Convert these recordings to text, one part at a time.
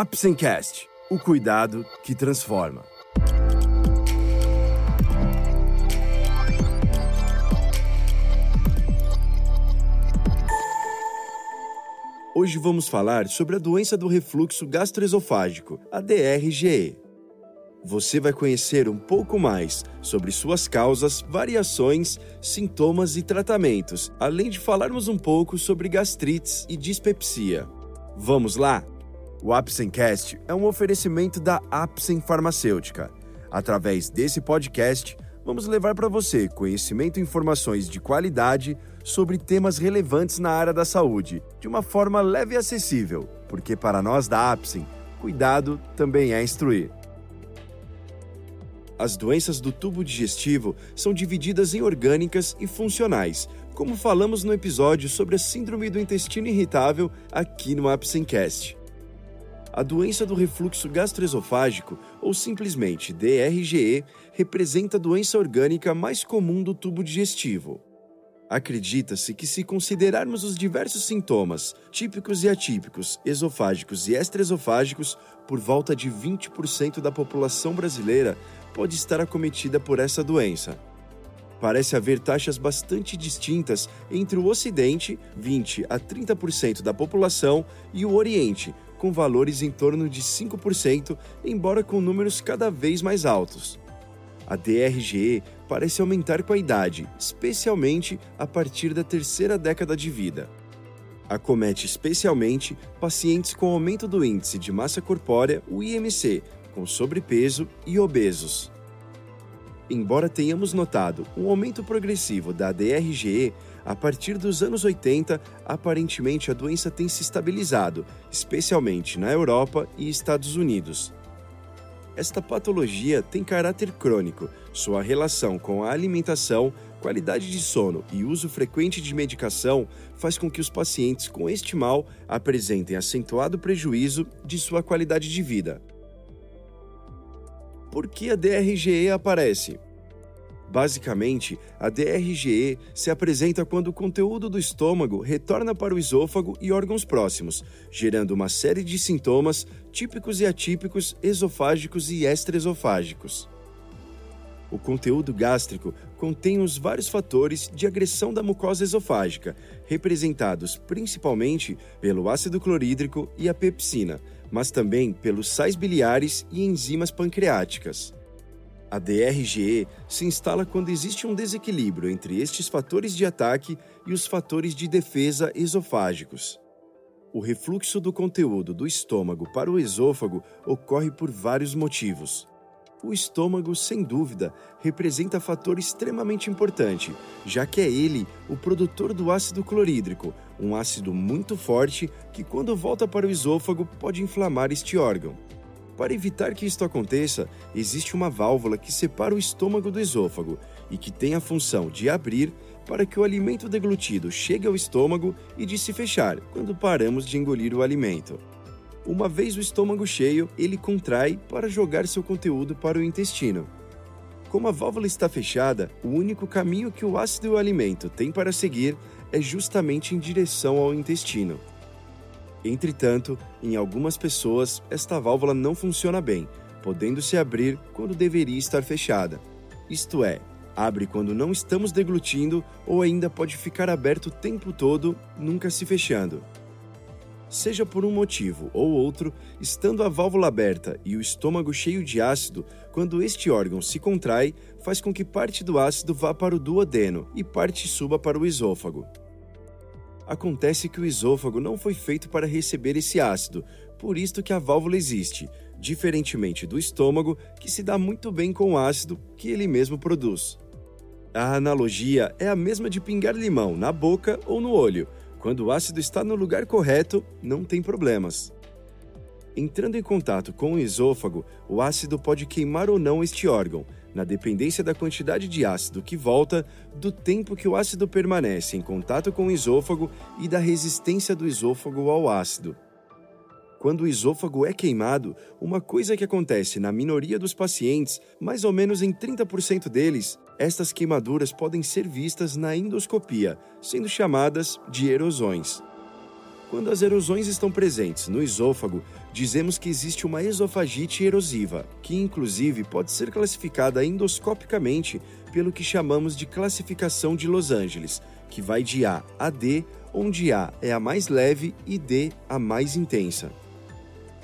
Apsencast, o cuidado que transforma. Hoje vamos falar sobre a doença do refluxo gastroesofágico, a DRGE. Você vai conhecer um pouco mais sobre suas causas, variações, sintomas e tratamentos, além de falarmos um pouco sobre gastrites e dispepsia. Vamos lá? O Apsencast é um oferecimento da Apsen Farmacêutica. Através desse podcast, vamos levar para você conhecimento e informações de qualidade sobre temas relevantes na área da saúde, de uma forma leve e acessível, porque para nós da Apsen, cuidado também é instruir. As doenças do tubo digestivo são divididas em orgânicas e funcionais, como falamos no episódio sobre a síndrome do intestino irritável aqui no Apsencast. A doença do refluxo gastroesofágico, ou simplesmente DRGE, representa a doença orgânica mais comum do tubo digestivo. Acredita-se que, se considerarmos os diversos sintomas, típicos e atípicos, esofágicos e extraesofágicos, por volta de 20% da população brasileira pode estar acometida por essa doença. Parece haver taxas bastante distintas entre o Ocidente, 20 a 30% da população, e o Oriente, com valores em torno de 5%, embora com números cada vez mais altos. A DRGE parece aumentar com a idade, especialmente a partir da terceira década de vida. Acomete especialmente pacientes com aumento do índice de massa corpórea, o IMC, com sobrepeso e obesos. Embora tenhamos notado um aumento progressivo da DRGE, a partir dos anos 80, aparentemente a doença tem se estabilizado, especialmente na Europa e Estados Unidos. Esta patologia tem caráter crônico. Sua relação com a alimentação, qualidade de sono e uso frequente de medicação faz com que os pacientes com este mal apresentem acentuado prejuízo de sua qualidade de vida. Por que a DRGE aparece? Basicamente, a DRGE se apresenta quando o conteúdo do estômago retorna para o esôfago e órgãos próximos, gerando uma série de sintomas típicos e atípicos, esofágicos e extraesofágicos. O conteúdo gástrico contém os vários fatores de agressão da mucosa esofágica, representados principalmente pelo ácido clorídrico e a pepsina, mas também pelos sais biliares e enzimas pancreáticas. A DRGE se instala quando existe um desequilíbrio entre estes fatores de ataque e os fatores de defesa esofágicos. O refluxo do conteúdo do estômago para o esôfago ocorre por vários motivos. O estômago, sem dúvida, representa fator extremamente importante, já que é ele o produtor do ácido clorídrico, um ácido muito forte que, quando volta para o esôfago, pode inflamar este órgão. Para evitar que isto aconteça, existe uma válvula que separa o estômago do esôfago e que tem a função de abrir para que o alimento deglutido chegue ao estômago e de se fechar quando paramos de engolir o alimento. Uma vez o estômago cheio, ele contrai para jogar seu conteúdo para o intestino. Como a válvula está fechada, o único caminho que o ácido e o alimento têm para seguir é justamente em direção ao intestino. Entretanto, em algumas pessoas, esta válvula não funciona bem, podendo se abrir quando deveria estar fechada. Isto é, abre quando não estamos deglutindo ou ainda pode ficar aberto o tempo todo, nunca se fechando. Seja por um motivo ou outro, estando a válvula aberta e o estômago cheio de ácido, quando este órgão se contrai, faz com que parte do ácido vá para o duodeno e parte suba para o esôfago. Acontece que o esôfago não foi feito para receber esse ácido, por isto que a válvula existe, diferentemente do estômago, que se dá muito bem com o ácido que ele mesmo produz. A analogia é a mesma de pingar limão na boca ou no olho. Quando o ácido está no lugar correto, não tem problemas. Entrando em contato com o esôfago, o ácido pode queimar ou não este órgão, na dependência da quantidade de ácido que volta, do tempo que o ácido permanece em contato com o esôfago e da resistência do esôfago ao ácido. Quando o esôfago é queimado, uma coisa que acontece na minoria dos pacientes, mais ou menos em 30% deles, estas queimaduras podem ser vistas na endoscopia, sendo chamadas de erosões. Quando as erosões estão presentes no esôfago, dizemos que existe uma esofagite erosiva, que inclusive pode ser classificada endoscopicamente pelo que chamamos de classificação de Los Angeles, que vai de A a D, onde A é a mais leve e D a mais intensa.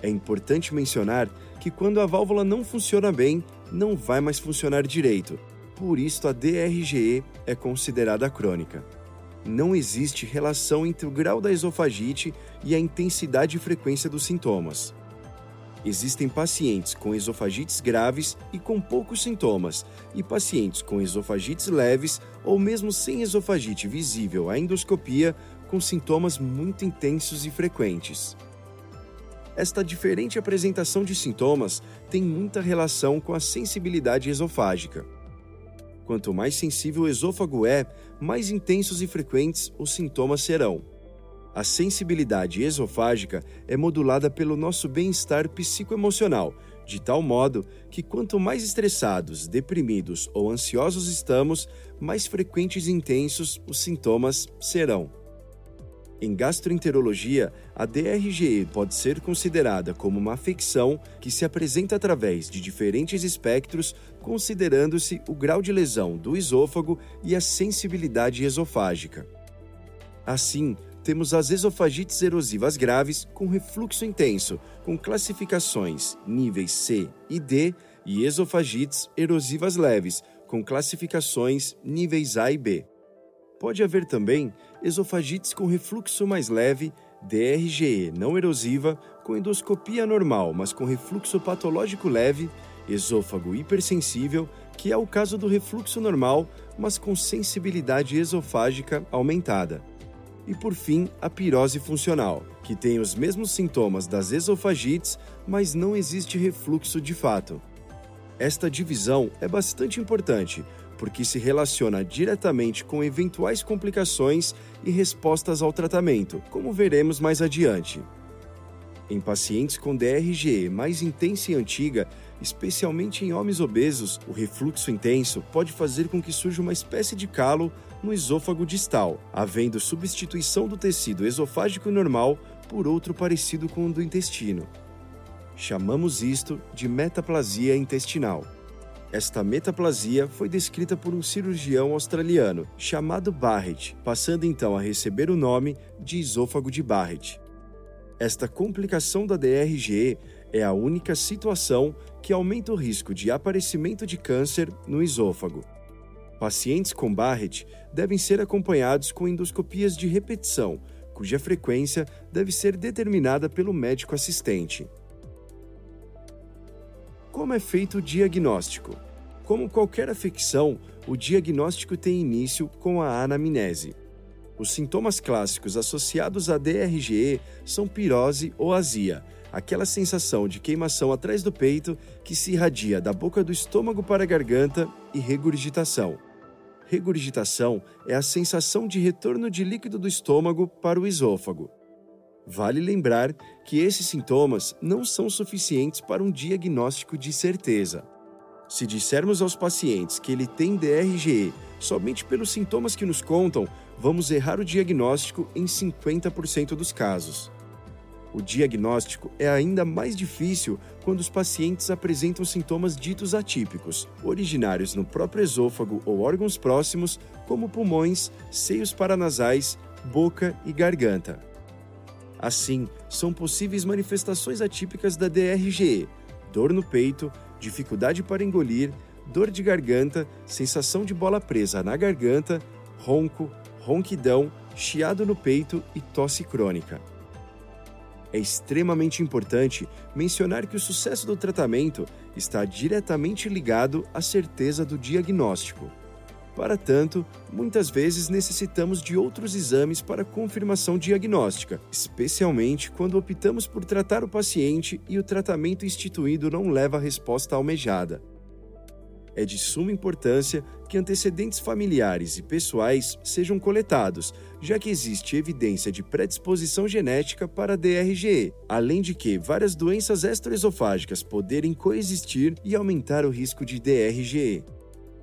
É importante mencionar que quando a válvula não funciona bem, não vai mais funcionar direito. Por isso a DRGE é considerada crônica não existe relação entre o grau da esofagite e a intensidade e frequência dos sintomas. Existem pacientes com esofagites graves e com poucos sintomas, e pacientes com esofagites leves ou mesmo sem esofagite visível à endoscopia com sintomas muito intensos e frequentes. Esta diferente apresentação de sintomas tem muita relação com a sensibilidade esofágica. Quanto mais sensível o esôfago é, mais intensos e frequentes os sintomas serão. A sensibilidade esofágica é modulada pelo nosso bem-estar psicoemocional, de tal modo que quanto mais estressados, deprimidos ou ansiosos estamos, mais frequentes e intensos os sintomas serão. Em gastroenterologia, a DRGE pode ser considerada como uma afecção que se apresenta através de diferentes espectros, considerando-se o grau de lesão do esôfago e a sensibilidade esofágica. Assim, temos as esofagites erosivas graves com refluxo intenso, com classificações níveis C e D, e esofagites erosivas leves, com classificações níveis A e B. Pode haver também esofagites com refluxo mais leve, DRGE não erosiva, com endoscopia normal, mas com refluxo patológico leve, esôfago hipersensível, que é o caso do refluxo normal, mas com sensibilidade esofágica aumentada. E por fim, a pirose funcional, que tem os mesmos sintomas das esofagites, mas não existe refluxo de fato. Esta divisão é bastante importante, porque se relaciona diretamente com eventuais complicações e respostas ao tratamento, como veremos mais adiante. Em pacientes com DRGE mais intensa e antiga, especialmente em homens obesos, o refluxo intenso pode fazer com que surja uma espécie de calo no esôfago distal, havendo substituição do tecido esofágico normal por outro parecido com o do intestino. Chamamos isto de metaplasia intestinal. Esta metaplasia foi descrita por um cirurgião australiano chamado Barrett, passando então a receber o nome de esôfago de Barrett. Esta complicação da DRGE é a única situação que aumenta o risco de aparecimento de câncer no esôfago. Pacientes com Barrett devem ser acompanhados com endoscopias de repetição, cuja frequência deve ser determinada pelo médico assistente. Como é feito o diagnóstico? Como qualquer afecção, o diagnóstico tem início com a anamnese. Os sintomas clássicos associados à DRGE são pirose ou azia, aquela sensação de queimação atrás do peito que se irradia da boca do estômago para a garganta e regurgitação. Regurgitação é a sensação de retorno de líquido do estômago para o esôfago. Vale lembrar que esses sintomas não são suficientes para um diagnóstico de certeza. Se dissermos aos pacientes que ele tem DRGE somente pelos sintomas que nos contam, vamos errar o diagnóstico em 50% dos casos. O diagnóstico é ainda mais difícil quando os pacientes apresentam sintomas ditos atípicos, originários no próprio esôfago ou órgãos próximos, como pulmões, seios paranasais, boca e garganta. Assim, são possíveis manifestações atípicas da DRGE: dor no peito, dificuldade para engolir, dor de garganta, sensação de bola presa na garganta, ronco, ronquidão, chiado no peito e tosse crônica. É extremamente importante mencionar que o sucesso do tratamento está diretamente ligado à certeza do diagnóstico. Para tanto, muitas vezes necessitamos de outros exames para confirmação diagnóstica, especialmente quando optamos por tratar o paciente e o tratamento instituído não leva a resposta almejada. É de suma importância que antecedentes familiares e pessoais sejam coletados, já que existe evidência de predisposição genética para DRGE, além de que várias doenças extraesofágicas poderem coexistir e aumentar o risco de DRGE.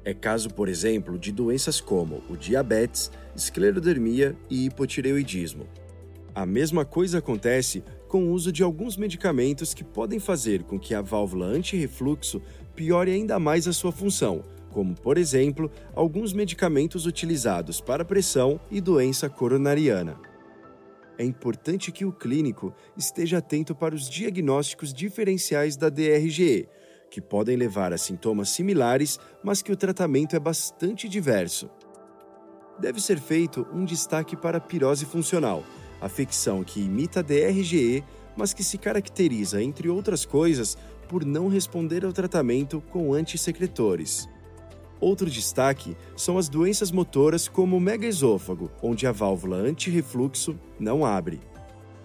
É caso, por exemplo, de doenças como o diabetes, esclerodermia e hipotireoidismo. A mesma coisa acontece com o uso de alguns medicamentos que podem fazer com que a válvula anti-refluxo piore ainda mais a sua função, como, por exemplo, alguns medicamentos utilizados para pressão e doença coronariana. É importante que o clínico esteja atento para os diagnósticos diferenciais da DRGE, que podem levar a sintomas similares, mas que o tratamento é bastante diverso. Deve ser feito um destaque para a pirose funcional, afecção que imita a DRGE, mas que se caracteriza, entre outras coisas, por não responder ao tratamento com antissecretores. Outro destaque são as doenças motoras como o megaesôfago, onde a válvula anti-refluxo não abre.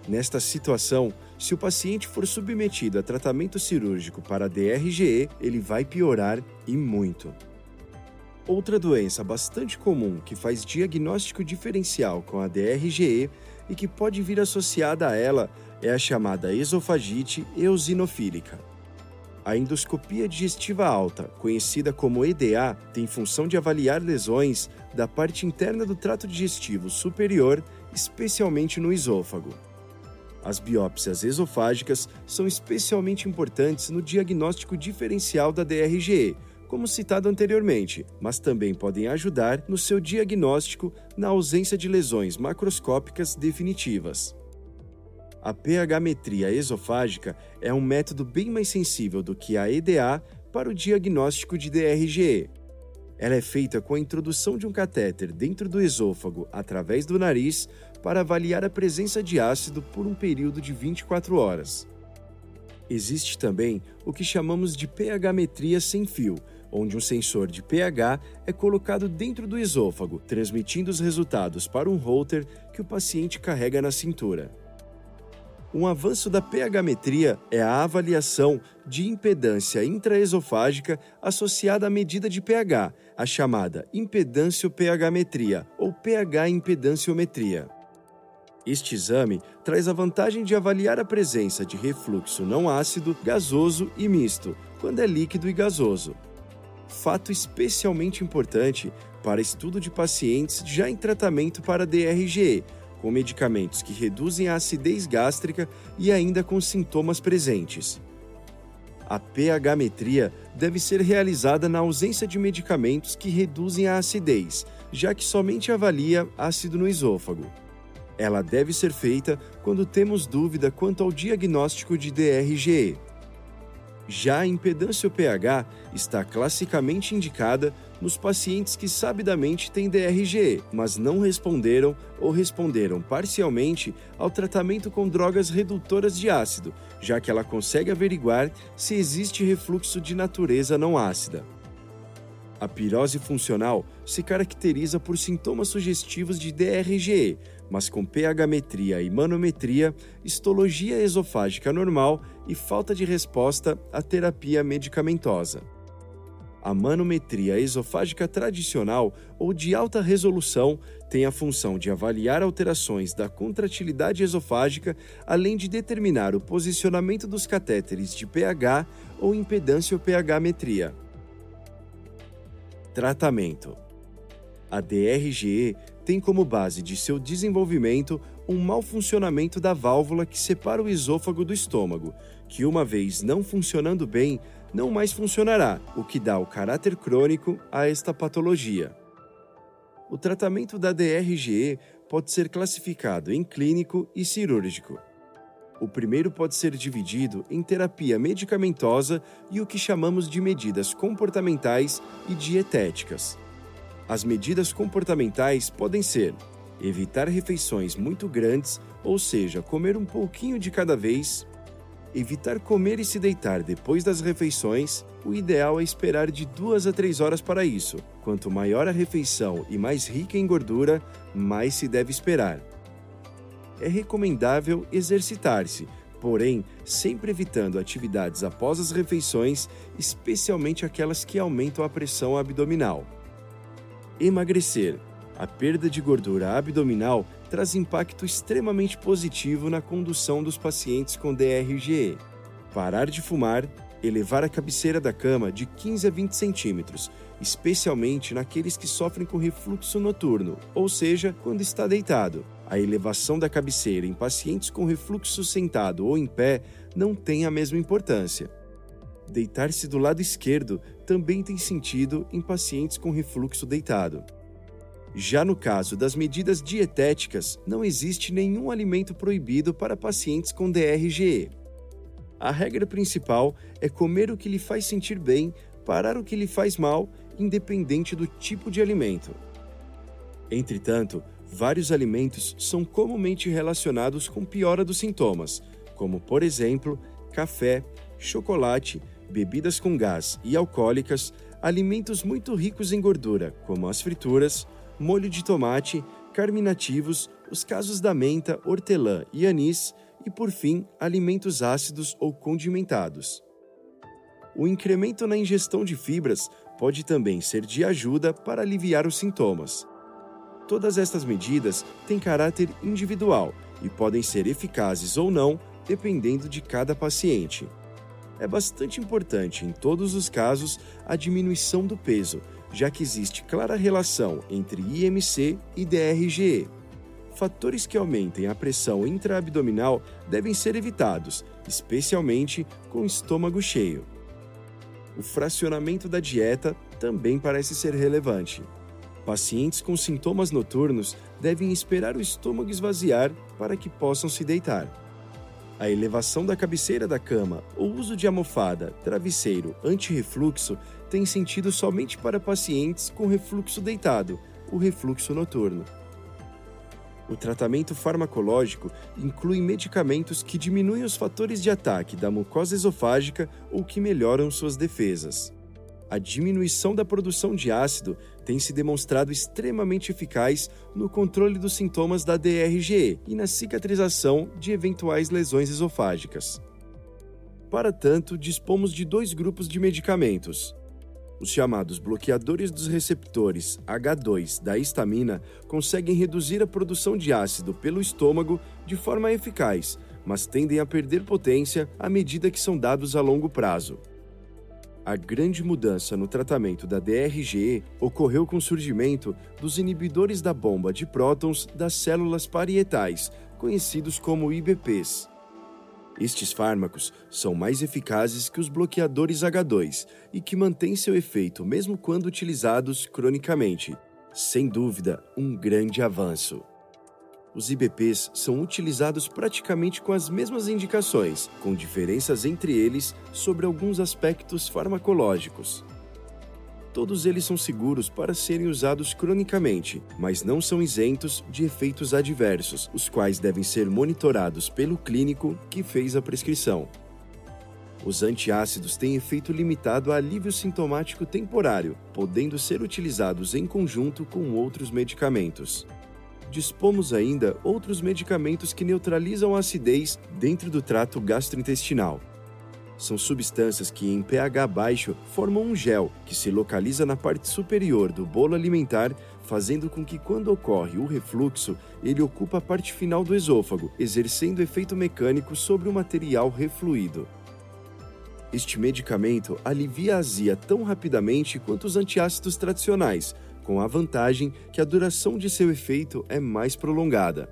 Nesta situação, se o paciente for submetido a tratamento cirúrgico para DRGE, ele vai piorar e muito. Outra doença bastante comum que faz diagnóstico diferencial com a DRGE e que pode vir associada a ela é a chamada esofagite eosinofílica. A endoscopia digestiva alta, conhecida como EDA, tem função de avaliar lesões da parte interna do trato digestivo superior, especialmente no esôfago. As biópsias esofágicas são especialmente importantes no diagnóstico diferencial da DRGE, como citado anteriormente, mas também podem ajudar no seu diagnóstico na ausência de lesões macroscópicas definitivas. A pH-metria esofágica é um método bem mais sensível do que a EDA para o diagnóstico de DRGE. Ela é feita com a introdução de um catéter dentro do esôfago através do nariz para avaliar a presença de ácido por um período de 24 horas. Existe também o que chamamos de pH-metria sem fio, onde um sensor de pH é colocado dentro do esôfago, transmitindo os resultados para um holter que o paciente carrega na cintura. Um avanço da pH-metria é a avaliação de impedância intraesofágica associada à medida de pH, a chamada impedância-pH-metria ou pH-impedanciometria. Este exame traz a vantagem de avaliar a presença de refluxo não ácido, gasoso e misto, quando é líquido e gasoso. Fato especialmente importante para estudo de pacientes já em tratamento para DRGE, com medicamentos que reduzem a acidez gástrica e ainda com sintomas presentes. A pH-metria deve ser realizada na ausência de medicamentos que reduzem a acidez, já que somente avalia ácido no esôfago. Ela deve ser feita quando temos dúvida quanto ao diagnóstico de DRGE. Já a impedância pH está classicamente indicada nos pacientes que sabidamente têm DRGE, mas não responderam ou responderam parcialmente ao tratamento com drogas redutoras de ácido, já que ela consegue averiguar se existe refluxo de natureza não ácida. A pirose funcional se caracteriza por sintomas sugestivos de DRGE, mas com pH-metria e manometria, histologia esofágica normal e falta de resposta à terapia medicamentosa. A manometria esofágica tradicional ou de alta resolução tem a função de avaliar alterações da contratilidade esofágica, além de determinar o posicionamento dos catéteres de pH ou impedância pH-metria. Tratamento: A DRGE tem como base de seu desenvolvimento um mau funcionamento da válvula que separa o esôfago do estômago, que, uma vez não funcionando bem, não mais funcionará, o que dá o caráter crônico a esta patologia. O tratamento da DRGE pode ser classificado em clínico e cirúrgico. O primeiro pode ser dividido em terapia medicamentosa e o que chamamos de medidas comportamentais e dietéticas. As medidas comportamentais podem ser evitar refeições muito grandes, ou seja, comer um pouquinho de cada vez, evitar comer e se deitar depois das refeições, o ideal é esperar de duas a três horas para isso. Quanto maior a refeição e mais rica em gordura, mais se deve esperar é recomendável exercitar-se, porém sempre evitando atividades após as refeições, especialmente aquelas que aumentam a pressão abdominal. Emagrecer. A perda de gordura abdominal traz impacto extremamente positivo na condução dos pacientes com DRGE. Parar de fumar, elevar a cabeceira da cama de 15 a 20 centímetros, especialmente naqueles que sofrem com refluxo noturno, ou seja, quando está deitado A elevação da cabeceira em pacientes com refluxo sentado ou em pé não tem a mesma importância. Deitar-se do lado esquerdo também tem sentido em pacientes com refluxo deitado. Já no caso das medidas dietéticas, não existe nenhum alimento proibido para pacientes com DRGE. A regra principal é comer o que lhe faz sentir bem, parar o que lhe faz mal, independente do tipo de alimento. Entretanto, vários alimentos são comumente relacionados com piora dos sintomas, como, por exemplo, café, chocolate, bebidas com gás e alcoólicas, alimentos muito ricos em gordura, como as frituras, molho de tomate, carminativos, os casos da menta, hortelã e anis, e por fim, alimentos ácidos ou condimentados. O incremento na ingestão de fibras pode também ser de ajuda para aliviar os sintomas. Todas estas medidas têm caráter individual e podem ser eficazes ou não, dependendo de cada paciente. É bastante importante, em todos os casos, a diminuição do peso, já que existe clara relação entre IMC e DRGE. Fatores que aumentem a pressão intraabdominal devem ser evitados, especialmente com estômago cheio. O fracionamento da dieta também parece ser relevante. Pacientes com sintomas noturnos devem esperar o estômago esvaziar para que possam se deitar. A elevação da cabeceira da cama, o uso de almofada, travesseiro, anti-refluxo tem sentido somente para pacientes com refluxo deitado, o refluxo noturno. O tratamento farmacológico inclui medicamentos que diminuem os fatores de ataque da mucosa esofágica ou que melhoram suas defesas. A diminuição da produção de ácido tem se demonstrado extremamente eficaz no controle dos sintomas da DRGE e na cicatrização de eventuais lesões esofágicas. Para tanto, dispomos de dois grupos de medicamentos, os chamados bloqueadores dos receptores H2 da histamina conseguem reduzir a produção de ácido pelo estômago de forma eficaz, mas tendem a perder potência à medida que são dados a longo prazo. A grande mudança no tratamento da DRGE ocorreu com o surgimento dos inibidores da bomba de prótons das células parietais, conhecidos como IBPs. Estes fármacos são mais eficazes que os bloqueadores H2 e que mantêm seu efeito mesmo quando utilizados cronicamente. Sem dúvida, um grande avanço. Os IBPs são utilizados praticamente com as mesmas indicações, com diferenças entre eles sobre alguns aspectos farmacológicos. Todos eles são seguros para serem usados cronicamente, mas não são isentos de efeitos adversos, os quais devem ser monitorados pelo clínico que fez a prescrição. Os antiácidos têm efeito limitado a alívio sintomático temporário, podendo ser utilizados em conjunto com outros medicamentos. Dispomos ainda outros medicamentos que neutralizam a acidez dentro do trato gastrointestinal, são substâncias que, em pH baixo, formam um gel que se localiza na parte superior do bolo alimentar, fazendo com que, quando ocorre o refluxo, ele ocupa a parte final do esôfago, exercendo efeito mecânico sobre o material refluído. Este medicamento alivia a azia tão rapidamente quanto os antiácidos tradicionais, com a vantagem que a duração de seu efeito é mais prolongada.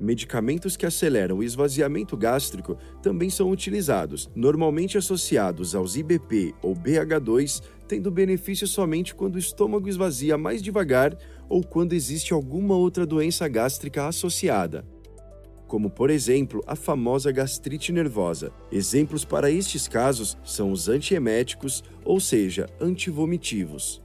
Medicamentos que aceleram o esvaziamento gástrico também são utilizados, normalmente associados aos IBP ou BH2, tendo benefício somente quando o estômago esvazia mais devagar ou quando existe alguma outra doença gástrica associada como por exemplo a famosa gastrite nervosa. Exemplos para estes casos são os antieméticos, ou seja, antivomitivos.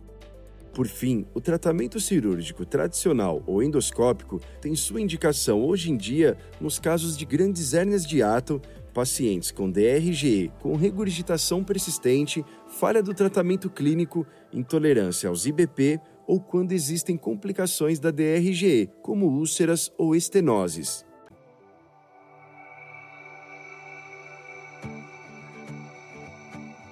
Por fim, o tratamento cirúrgico tradicional ou endoscópico tem sua indicação hoje em dia nos casos de grandes hérnias de ato, pacientes com DRGE com regurgitação persistente, falha do tratamento clínico, intolerância aos IBP ou quando existem complicações da DRGE, como úlceras ou estenoses.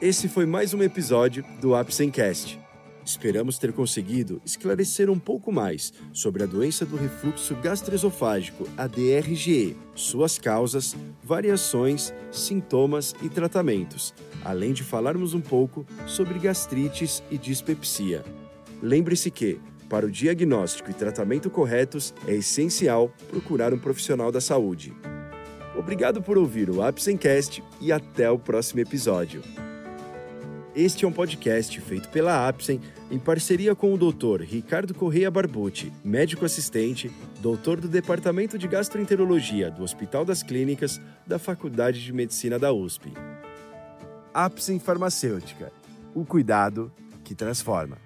Esse foi mais um episódio do Apsencast. Esperamos ter conseguido esclarecer um pouco mais sobre a doença do refluxo gastroesofágico, a DRGE, suas causas, variações, sintomas e tratamentos, além de falarmos um pouco sobre gastrites e dispepsia. Lembre-se que, para o diagnóstico e tratamento corretos, é essencial procurar um profissional da saúde. Obrigado por ouvir o Apsencast e até o próximo episódio. Este é um podcast feito pela Apsen em parceria com o Dr. Ricardo Correia Barbucci, médico assistente, doutor do Departamento de Gastroenterologia do Hospital das Clínicas da Faculdade de Medicina da USP. Apsen Farmacêutica. O cuidado que transforma.